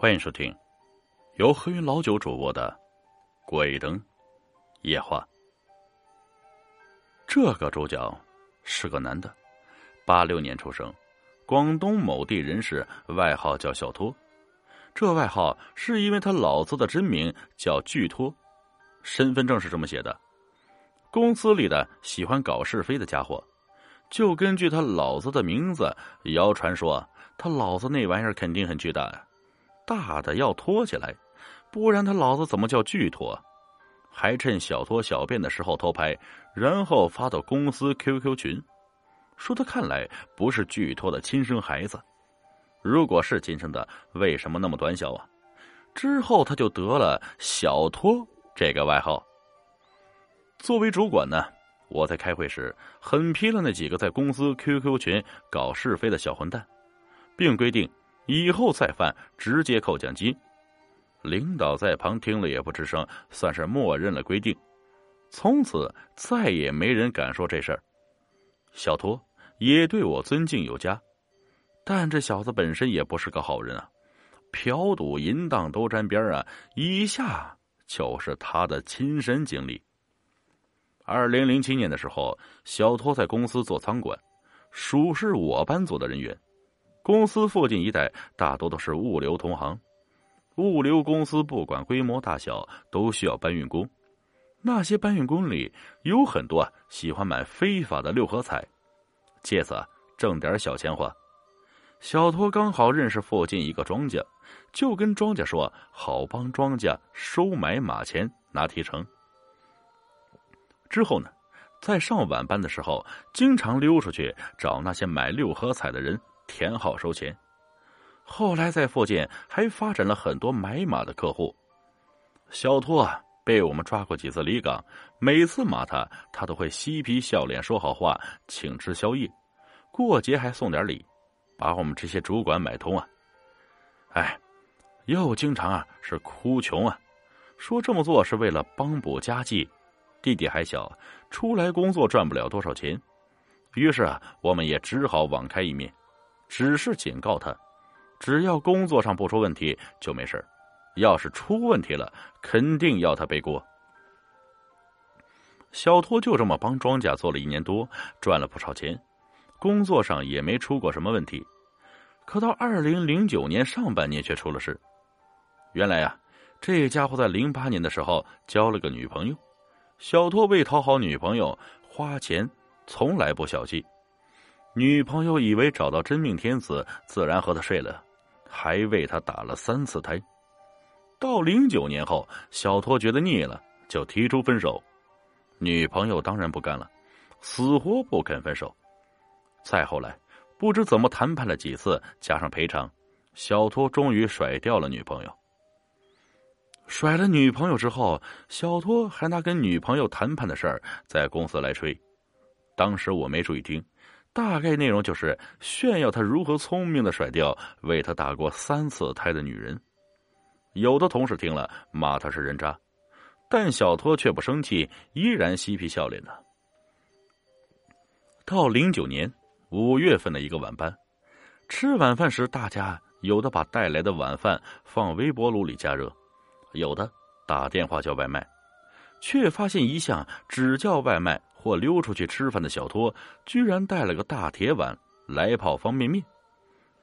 欢迎收听由黑云老九主播的《鬼灯夜话》。这个主角是个男的，八六年出生，广东某地人士，外号叫小托。这外号是因为他老子的真名叫巨托，身份证是这么写的。公司里的喜欢搞是非的家伙，就根据他老子的名字，谣传说他老子那玩意儿肯定很巨大呀，大的要拖起来，不然他老子怎么叫巨托？还趁小托小便的时候偷拍，然后发到公司 QQ 群，说他看来不是巨托的亲生孩子。如果是亲生的，为什么那么短小啊？之后他就得了小托这个外号。作为主管呢，我在开会时狠批了那几个在公司 QQ 群搞是非的小混蛋，并规定以后再犯直接扣奖金。领导在旁听了也不吱声，算是默认了规定。从此再也没人敢说这事儿。小托也对我尊敬有加，但这小子本身也不是个好人啊，嫖赌淫荡都沾边啊。以下就是他的亲身经历。二零零七年的时候，小托在公司做仓管，属是我班组的人员。公司附近一带大多都是物流同行，物流公司不管规模大小，都需要搬运工。那些搬运工里有很多喜欢买非法的六合彩，借此挣点小钱花。小托刚好认识附近一个庄家，就跟庄家说好帮庄家收买马钱拿提成。之后呢，在上晚班的时候，经常溜出去找那些买六合彩的人填号收钱。后来在附近还发展了很多买马的客户。小托啊，被我们抓过几次离岗，每次骂他，他都会嬉皮笑脸说好话，请吃宵夜，过节还送点礼，把我们这些主管买通啊。哎，又经常啊是哭穷啊，说这么做是为了帮补家计。弟弟还小，出来工作赚不了多少钱，于是啊，我们也只好网开一面，只是警告他，只要工作上不出问题就没事要是出问题了，肯定要他背锅。小托就这么帮庄稼做了一年多，赚了不少钱，工作上也没出过什么问题。可到二零零九年上半年却出了事，原来啊，这家伙在零八年的时候交了个女朋友。小托为讨好女朋友，花钱从来不小气。女朋友以为找到真命天子，自然和他睡了，还为他打了三次胎。到零九年后，小托觉得腻了，就提出分手。女朋友当然不干了，死活不肯分手。再后来，不知怎么谈判了几次，加上赔偿，小托终于甩掉了女朋友。甩了女朋友之后，小托还拿跟女朋友谈判的事儿在公司来吹。当时我没注意听，大概内容就是炫耀他如何聪明的甩掉为他打过三次胎的女人。有的同事听了骂他是人渣，但小托却不生气，依然嬉皮笑脸的。到零九年五月份的一个晚班，吃晚饭时，大家有的把带来的晚饭放微波炉里加热。有的打电话叫外卖，却发现一向只叫外卖或溜出去吃饭的小托，居然带了个大铁碗来泡方便面，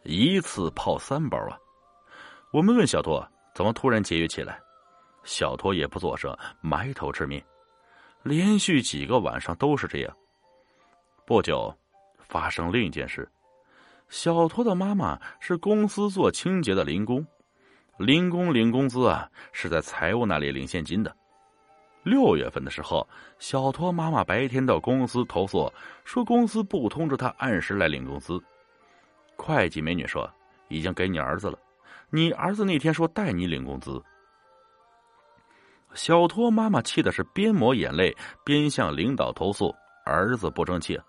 一次泡三包啊！我们问小托怎么突然节约起来，小托也不作声，埋头吃面，连续几个晚上都是这样。不久，发生另一件事，小托的妈妈是公司做清洁的零工。零工领工资啊，是在财务那里领现金的。六月份的时候，小托妈妈白天到公司投诉，说公司不通知他按时来领工资。会计美女说已经给你儿子了，你儿子那天说带你领工资。小托妈妈气的是边抹眼泪边向领导投诉儿子不争气。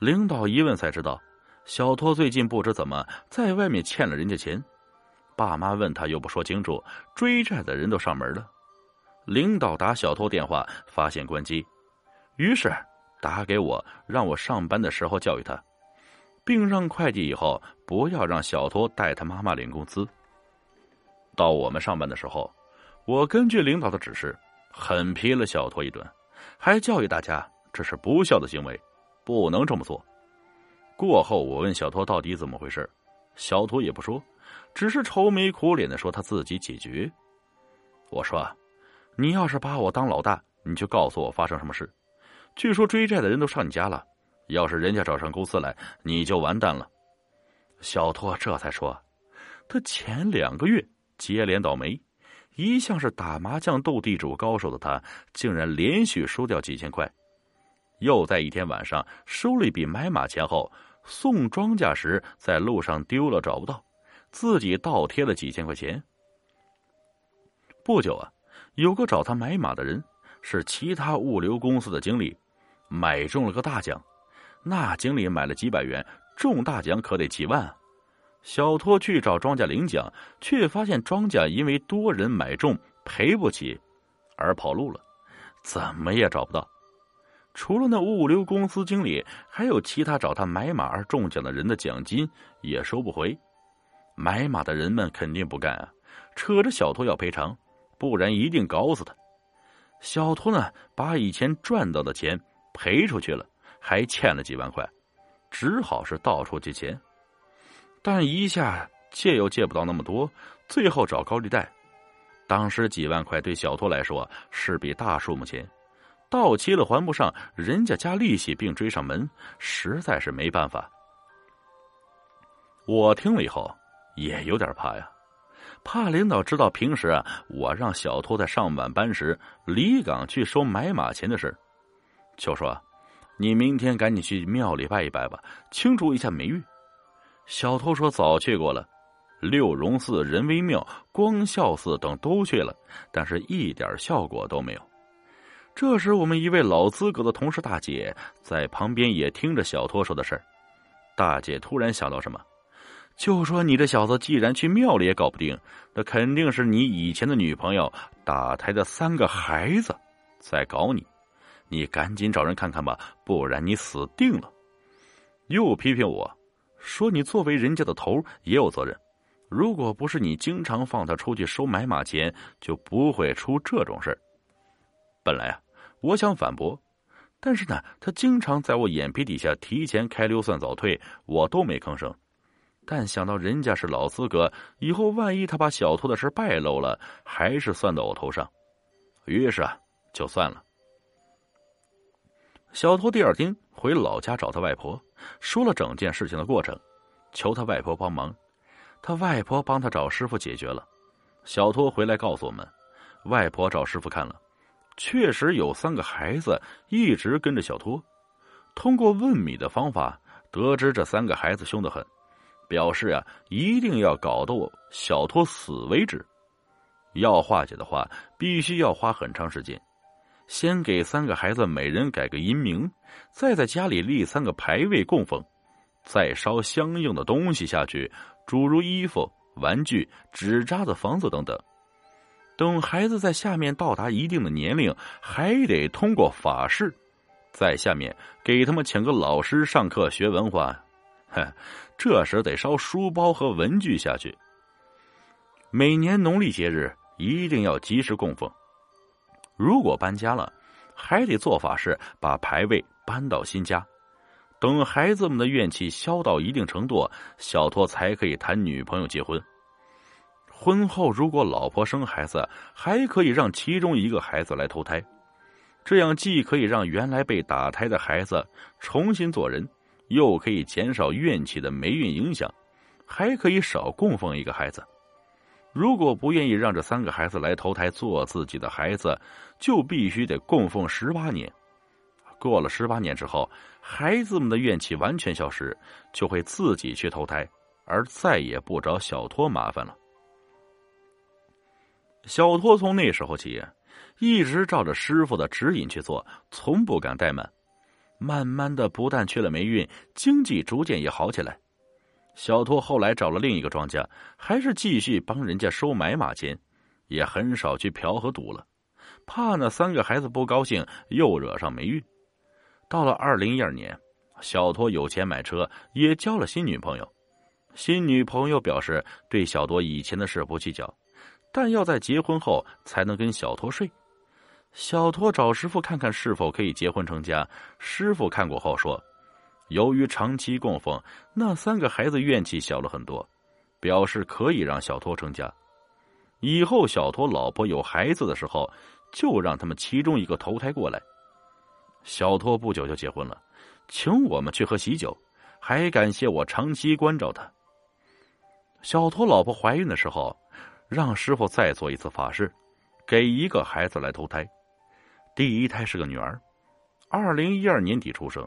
领导一问才知道，小托最近不知怎么在外面欠了人家钱。爸妈问他又不说清楚，追债的人都上门了。领导打小托电话，发现关机，于是打给我，让我上班的时候教育他，并让会计以后不要让小托带他妈妈领工资。到我们上班的时候，我根据领导的指示，狠批了小托一顿，还教育大家这是不孝的行为，不能这么做。过后，我问小托到底怎么回事，小托也不说，只是愁眉苦脸的说他自己解决。我说：“你要是把我当老大，你就告诉我发生什么事。据说追债的人都上你家了，要是人家找上公司来，你就完蛋了。”小托这才说。他前两个月接连倒霉，一向是打麻将斗地主高手的他，竟然连续输掉几千块。又在一天晚上收了一笔买马钱后，送庄稼时在路上丢了找不到，自己倒贴了几千块钱。不久啊，有个找他买马的人是其他物流公司的经理，买中了个大奖。那经理买了几百元，中大奖可得几万。小托去找庄稼领奖，却发现庄稼因为多人买中赔不起，而跑路了，怎么也找不到。除了那物流公司经理，还有其他找他买马而中奖的人的奖金也收不回。买马的人们肯定不干啊，扯着小托要赔偿，不然一定搞死他。小托呢，把以前赚到的钱赔出去了，还欠了几万块，只好是到处借钱。但一下借又借不到那么多，最后找高利贷。当时几万块对小托来说是笔大数目钱，到期了还不上，人家加利息并追上门，实在是没办法。我听了以后也有点怕呀，怕领导知道平时啊我让小托在上晚班时离岗去收买马钱的事就说：“你明天赶紧去庙里拜一拜吧，清除一下霉运。”小偷说：“早去过了，六榕寺、仁威庙、光孝寺等都去了，但是一点效果都没有。”这时，我们一位老资格的同事大姐在旁边也听着小托说的事儿。大姐突然想到什么，就说：“你这小子既然去庙里也搞不定，那肯定是你以前的女朋友打胎的三个孩子在搞你，你赶紧找人看看吧，不然你死定了。”又批评我。说你作为人家的头也有责任，如果不是你经常放他出去收买马钱，就不会出这种事。本来啊，我想反驳，但是呢，他经常在我眼皮底下提前开溜算早退，我都没吭声。但想到人家是老资格，以后万一他把小偷的事败露了，还是算到我头上，于是啊，就算了。小偷第二天回老家找他外婆。说了整件事情的过程，求他外婆帮忙。他外婆帮他找师傅解决了。小托回来告诉我们，外婆找师傅看了，确实有三个孩子一直跟着小托。通过问米的方法，得知这三个孩子凶得很，表示啊，一定要搞到小托死为止。要化解的话，必须要花很长时间。先给三个孩子每人改个阴名，再在家里立三个牌位供奉，再烧相应的东西下去，诸如衣服、玩具、纸扎的房子等等。等孩子在下面到达一定的年龄，还得通过法事，在下面给他们请个老师上课学文化。哼，这时得烧书包和文具下去。每年农历节日一定要及时供奉。如果搬家了，还得做法事，把牌位搬到新家。等孩子们的怨气消到一定程度，小托才可以谈女朋友结婚。婚后如果老婆生孩子，还可以让其中一个孩子来投胎，这样既可以让原来被打胎的孩子重新做人，又可以减少怨气的霉运影响，还可以少供奉一个孩子。如果不愿意让这三个孩子来投胎做自己的孩子，就必须得供奉十八年。过了十八年之后，孩子们的怨气完全消失，就会自己去投胎，而再也不找小托麻烦了。小托从那时候起，一直照着师傅的指引去做，从不敢怠慢。慢慢的，不但去了霉运，经济逐渐也好起来。小托后来找了另一个庄家，还是继续帮人家收买马钱，也很少去嫖和赌了，怕那三个孩子不高兴，又惹上霉运。到了二零一二年，小托有钱买车，也交了新女朋友。新女朋友表示对小托以前的事不计较，但要在结婚后才能跟小托睡。小托找师傅看看是否可以结婚成家。师傅看过后说，由于长期供奉，那三个孩子怨气小了很多，表示可以让小托成家。以后小托老婆有孩子的时候，就让他们其中一个投胎过来。小托不久就结婚了，请我们去喝喜酒，还感谢我长期关照他。小托老婆怀孕的时候，让师傅再做一次法事，给一个孩子来投胎。第一胎是个女儿，二零一二年底出生。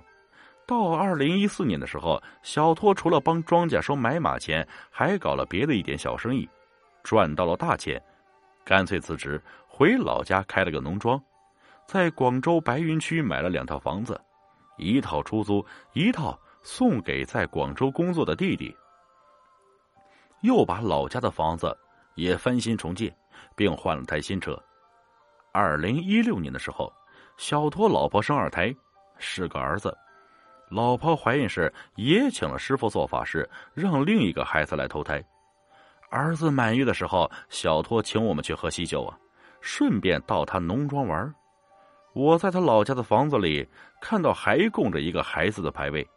到二零一四年的时候，小托除了帮庄稼收买马钱，还搞了别的一点小生意，赚到了大钱，干脆辞职回老家开了个农庄，在广州白云区买了两套房子，一套出租，一套送给在广州工作的弟弟。又把老家的房子也翻新重建，并换了台新车。二零一六年的时候，小托老婆生二胎，是个儿子。老婆怀孕时也请了师傅做法事，让另一个孩子来投胎。儿子满月的时候，小托请我们去喝喜酒啊，顺便到他农庄玩。我在他老家的房子里看到还供着一个孩子的牌位。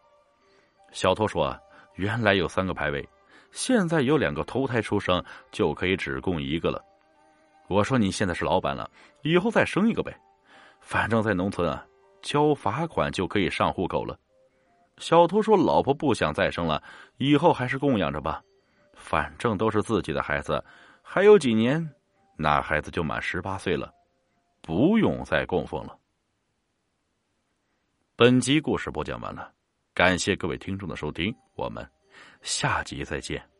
小托说，原来有三个牌位。现在有两个投胎出生，就可以只供一个了。我说你现在是老板了，以后再生一个呗，反正在农村啊，交罚款就可以上户口了。小偷说：“老婆不想再生了，以后还是供养着吧，反正都是自己的孩子，还有几年，那孩子就满十八岁了，不用再供奉了。”本集故事播讲完了，感谢各位听众的收听，我们。下集再见。